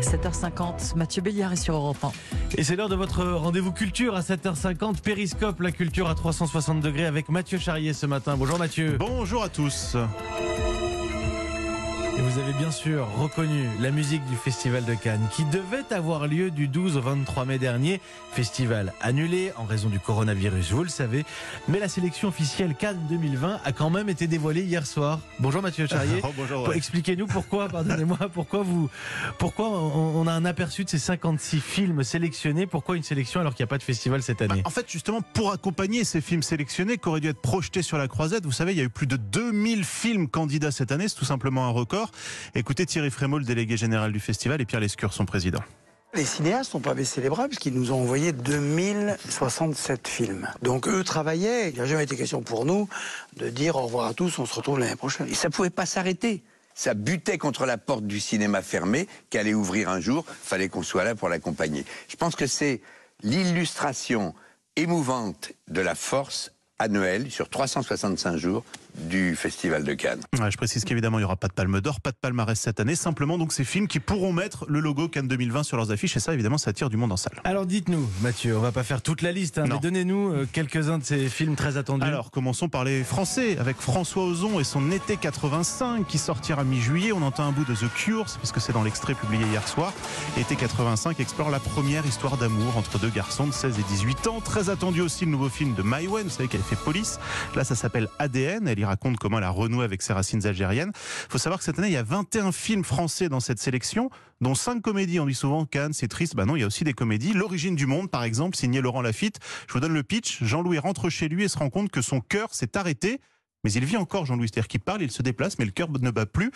7h50, Mathieu Béliard est sur Europe 1. Et c'est l'heure de votre rendez-vous culture à 7h50. Périscope, la culture à 360 degrés avec Mathieu Charrier ce matin. Bonjour Mathieu. Bonjour à tous. Vous avez bien sûr reconnu la musique du Festival de Cannes qui devait avoir lieu du 12 au 23 mai dernier. Festival annulé en raison du coronavirus, vous le savez. Mais la sélection officielle Cannes 2020 a quand même été dévoilée hier soir. Bonjour Mathieu Charrier. Oh, bonjour, ouais. Expliquez-nous pourquoi, pardonnez-moi, pourquoi vous, pourquoi on, a un aperçu de ces 56 films sélectionnés? Pourquoi une sélection alors qu'il n'y a pas de festival cette Bah, année en fait, justement, pour accompagner ces films sélectionnés qui auraient dû être projetés sur la croisette, vous savez, il y a eu plus de 2000 films candidats cette année, c'est tout simplement un record. Écoutez Thierry Frémaux, le délégué général du festival, et Pierre Lescure, son président. Les cinéastes n'ont pas baissé les bras puisqu'ils nous ont envoyé 2067 films. Donc eux travaillaient. Il n'a jamais été question pour nous de dire au revoir à tous, on se retrouve l'année prochaine. Et ça pouvait pas s'arrêter. Ça butait contre la porte du cinéma fermé, qui allait ouvrir un jour. Fallait qu'on soit là pour l'accompagner. Je pense que c'est l'illustration émouvante de la force annuelle sur 365 jours du Festival de Cannes. Ouais, je précise qu'évidemment, il n'y aura pas de palme d'or, pas de palmarès cette année, simplement donc ces films qui pourront mettre le logo Cannes 2020 sur leurs affiches, et ça, évidemment, ça attire du monde en salle. Alors dites-nous, Mathieu, on va pas faire toute la liste, hein, mais donnez-nous euh, quelques-uns de ces films très attendus. Alors, commençons par les Français, avec François Ozon et son été 85 qui sortira mi-juillet. On entend un bout de The Cure, parce que c'est dans l'extrait publié hier soir. Été 85 explore la première histoire d'amour entre deux garçons de 16 et 18 ans. Très attendu aussi le nouveau film de Maïwen, vous savez qu'elle police. Là, ça s'appelle ADN. Elle y raconte comment elle a renoué avec ses racines algériennes. faut savoir que cette année, il y a 21 films français dans cette sélection, dont 5 comédies. On dit souvent Cannes, c'est triste. Bah non, il y a aussi des comédies. L'origine du monde, par exemple, signé Laurent Lafitte. Je vous donne le pitch. Jean-Louis rentre chez lui et se rend compte que son cœur s'est arrêté. Mais il vit encore, Jean-Louis. C'est-à-dire qu'il parle, il se déplace, mais le cœur ne bat plus.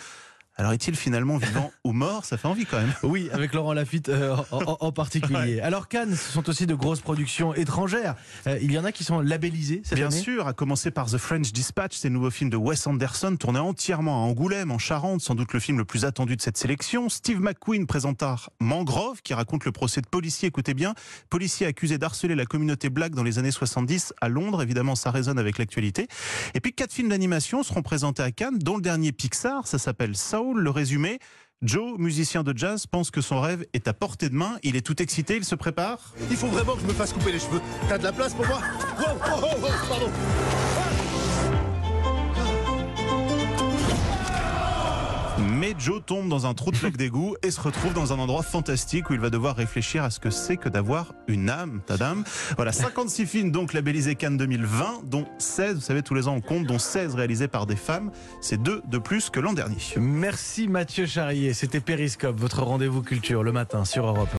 Alors est-il finalement vivant ou mort? Ça fait envie quand même. Oui, avec Laurent Lafitte euh, en, en- en particulier. Alors Cannes, ce sont aussi de grosses productions étrangères. Euh, il y en a qui sont labellisées cette Bien année sûr, à commencer par The French Dispatch, c'est le nouveau film de Wes Anderson, tourné entièrement à Angoulême, en Charente, sans doute le film le plus attendu de cette sélection. Steve McQueen présenta Mangrove, qui raconte le procès de policier, écoutez bien, policier accusé d'harceler la communauté black dans les années 70 à Londres, évidemment ça résonne avec l'actualité. Et puis quatre films d'animation seront présentés à Cannes, dont le dernier Pixar, ça s'appelle Le résumé. Joe, musicien de jazz, pense que son rêve est à portée de main. Il est tout excité, il se prépare. Il faut vraiment que je me fasse couper les cheveux. T'as de la place pour moi? Wow, wow, wow, wow, pardon. Joe tombe dans un trou de flaque d'égout et se retrouve dans un endroit fantastique où il va devoir réfléchir à ce que c'est que d'avoir une âme, tadam. Voilà, 56 films donc labellisés Cannes 2020, dont 16, vous savez, tous les ans on compte, dont 16 réalisés par des femmes. C'est deux de plus que l'an dernier. Merci Mathieu Charrier, c'était Périscope, votre rendez-vous culture le matin sur Europe.